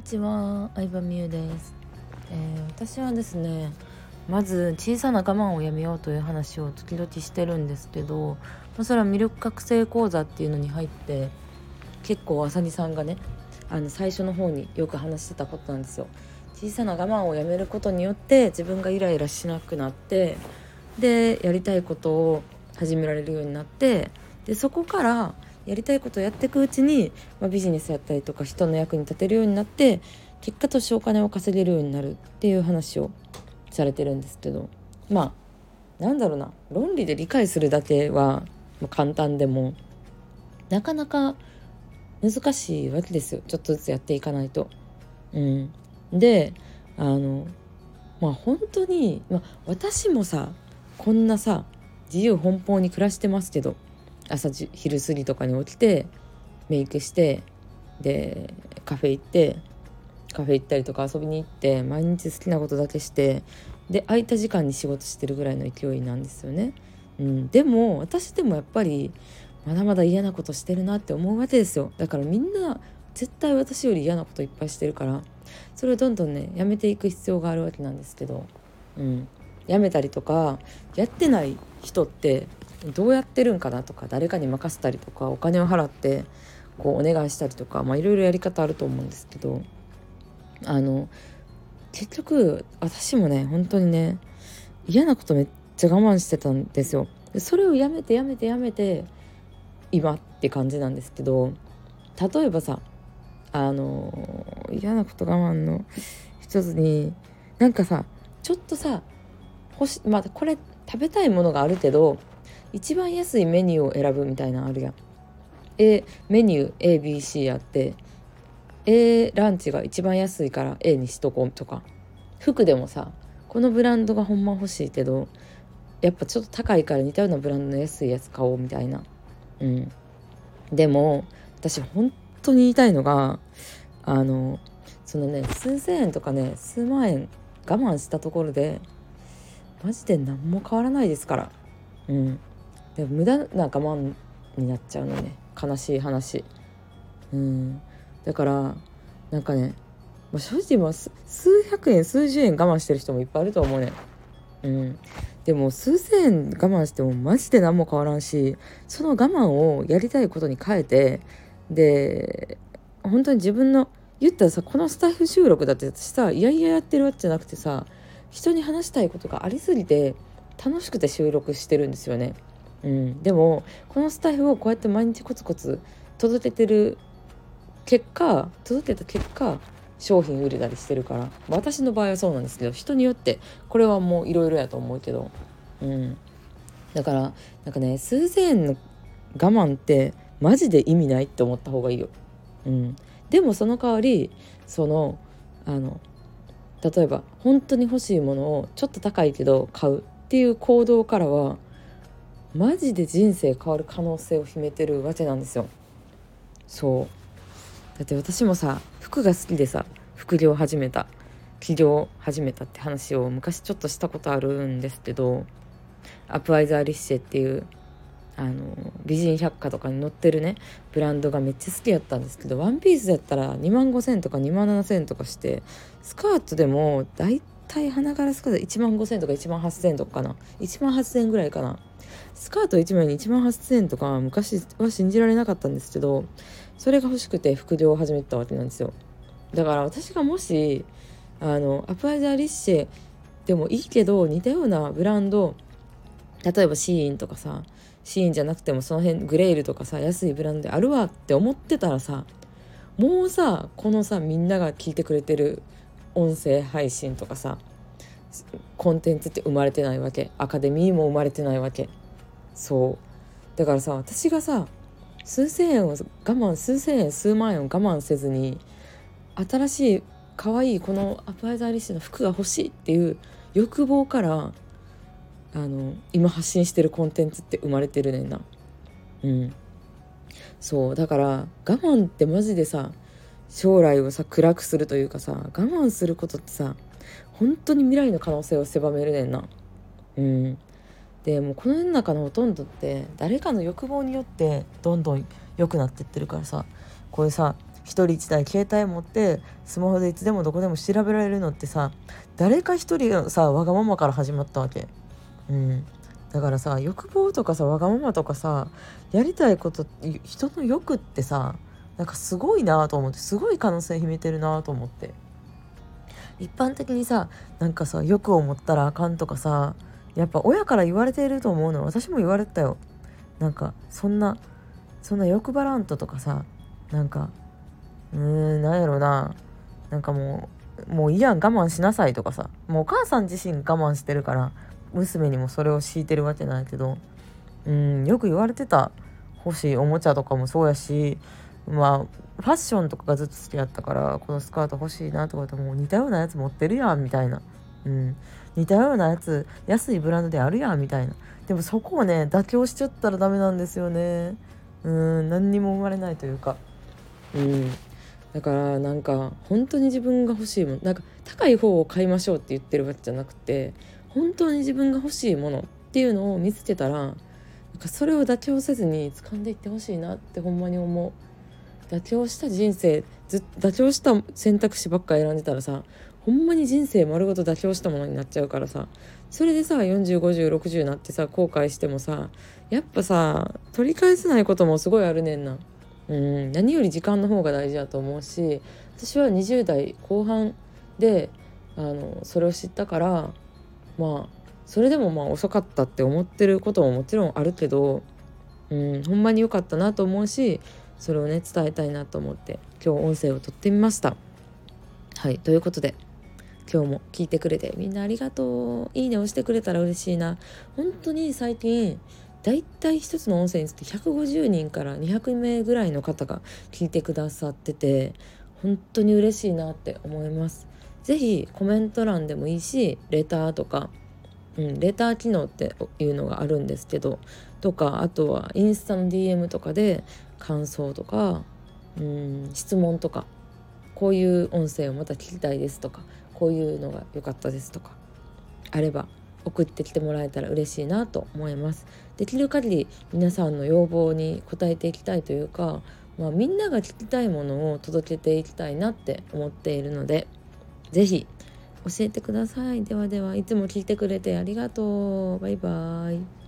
にちは、相葉美優です、えー、私はですねまず小さな我慢をやめようという話を時々してるんですけど、ま、それは魅力覚醒講座っていうのに入って結構あさみさんがねあの最初の方によく話してたことなんですよ。小さな我慢をやめることによって自分がイライラしなくなってでやりたいことを始められるようになってでそこからやりたいことをやっていくうちに、まあ、ビジネスやったりとか人の役に立てるようになって結果としてお金を稼げるようになるっていう話をされてるんですけどまあなんだろうな論理で理解するだけは簡単でもなかなか難しいわけですよちょっとずつやっていかないと。うん、であのまあ本当に、まあ、私もさこんなさ自由奔放に暮らしてますけど朝昼過ぎとかに起きてメイクしてでカフェ行ってカフェ行ったりとか遊びに行って毎日好きなことだけしてで空いた時間に仕事してるぐらいの勢いなんですよね。うん、でも私でもやっぱりまだまだ嫌なことしてるなって思うわけですよ。だからみんな絶対私より嫌なこといっぱいしてるからそれをどんどんねやめていく必要があるわけなんですけど、うん、やめたりとかやってない人ってどうやってるんかなとか誰かに任せたりとかお金を払ってこうお願いしたりとかいろいろやり方あると思うんですけどあの結局私もね本当にね嫌なことめっちゃ我慢してたんですよ。それをやめてやめてやめて今って感じなんですけど例えばさあの嫌なこと我慢の一つになんかさちょっとさ欲しまあこれ食べたいものがあるけど一番安いメニューを選ぶみたいなのあるやん。A メニュー ABC あって A ランチが一番安いから A にしとこうとか。服でもさこのブランドがほんま欲しいけどやっぱちょっと高いから似たようなブランドの安いやつ買おうみたいな。うん。でも私本当に言いたいのがあのそのね数千円とかね数万円我慢したところでマジで何も変わらないですから。うん。で無駄な我慢になっちゃうのね。悲しい話。うん。だからなんかね、まあ、正直まあ数百円数十円我慢してる人もいっぱいいると思うね。うん。でも数千円我慢してもマジで何も変わらんしその我慢をやりたいことに変えてで本当に自分の言ったらさこのスタッフ収録だって私さいやいややってるわけじゃなくてさ人に話したいことがありすぎて楽しくて収録してるんですよね。うん、でもこのスタイフをこうやって毎日コツコツ届けてる結果届けた結果商品売れたりしてるから。私の場合はそうなんですけど人によってこれはもういろいろやと思うけど、うん、だからなんかね数千円の我慢ってマジで意味ないって思った方がいいよ。うん、でもその代わりそのあの例えば本当に欲しいものをちょっと高いけど買うっていう行動からはマジで人生変わる可能性を秘めてるわけなんですよ。そうだって私もさ服が好きでさ副業始めた起業始めたって話を昔ちょっとしたことあるんですけどアプアイザーリッシェっていうあの美人百科とかに載ってるねブランドがめっちゃ好きやったんですけどワンピースやったら2万5,000とか2万7,000とかしてスカートでも大体花柄スカート1万5,000とか1万8,000とかな。1万8,000ぐらいかな。スカート1枚に1万8,000とか昔は信じられなかったんですけどそれが欲しくて副業を始めたわけなんですよ。だから私がもしあのアプアイザーリッシェでもいいけど似たようなブランド例えばシーンとかさシーンじゃなくてもその辺グレールとかさ安いブランドであるわって思ってたらさもうさこのさみんなが聞いてくれてる音声配信とかさコンテンツって生まれてないわけ。アカデミーも生まれてないわけ。そう。だからさ私がさ数千円を我慢数千円数万円を我慢せずに新しい可愛いこのアプライザーリッシュの服が欲しいっていう欲望からあの今発信してるコンテンツって生まれてるねんな。うん。そう。だから我慢ってマジでさ将来をさ暗くするというかさ我慢することってさ本当に未来の可能性を狭めるねんな。うん。でもこの世の中のほとんどって誰かの欲望によってどんどん良くなってってるからさこういうさ一人一台携帯持ってスマホでいつでもどこでも調べられるのってさ誰か一人がさわがままから始まったわけ。うん、だからさ欲望とかさわがままとかさやりたいこと人の欲ってさなんかすごいなと思ってすごい可能性秘めてるなと思って。一般的にさなんかさ欲を持ったらあかんとかさやっぱ親から言われていると思うの。私も言われたよ。なんかそんなそんな欲張らんととかさなんかうーんなんやろな。なんかもうもういいやん我慢しなさいとかさ。もうお母さん自身我慢してるから娘にもそれを強いてるわけないけどうんよく言われてた。欲しいおもちゃとかもそうやしまあファッションとかがずっと好きだったからこのスカート欲しいなとかってもう似たようなやつ持ってるやんみたいな、うん、似たようなやつ安いブランドであるやんみたいな。でもそこをね妥協しちゃったらダメなんですよね。うん。何にも生まれないというか。うん。だからなんか本当に自分が欲しいものなんか高い方を買いましょうって言ってるわけじゃなくて本当に自分が欲しいものっていうのを見つけたらなんかそれを妥協せずに掴んでいってほしいなってほんまに思う。妥協した人生ず妥協した選択肢ばっか選んでたらさほんまに人生丸ごと妥協したものになっちゃうからさそれでさ405060になってさ後悔してもさやっぱさ取り返せないこともすごいあるねんな。うん何より時間の方が大事だと思うし私は20代後半であのそれを知ったからまあそれでもまあ遅かったって思ってることももちろんあるけど、うん、ほんまに良かったなと思うしそれをね伝えたいなと思って今日音声をとってみました。はいということで今日も聞いてくれてみんなありがとう。いいね押してくれたら嬉しいな。本当に最近だいたい一つの音声について150人から200名ぐらいの方が聞いてくださってて本当に嬉しいなって思います。是非コメント欄でもいいしレターとか、うん、レター機能っていうのがあるんですけどとかあとはインスタの DM とかで感想とか、うん、質問とかこういう音声をまた聞きたいですとかこういうのが良かったですとかあれば送ってきてもらえたら嬉しいなと思います。できる限り皆さんの要望に応えていきたいというか、まあ、みんなが聞きたいものを届けていきたいなって思っているので是非教えてください。ではではいつも聞いてくれてありがとう。バイバーイ。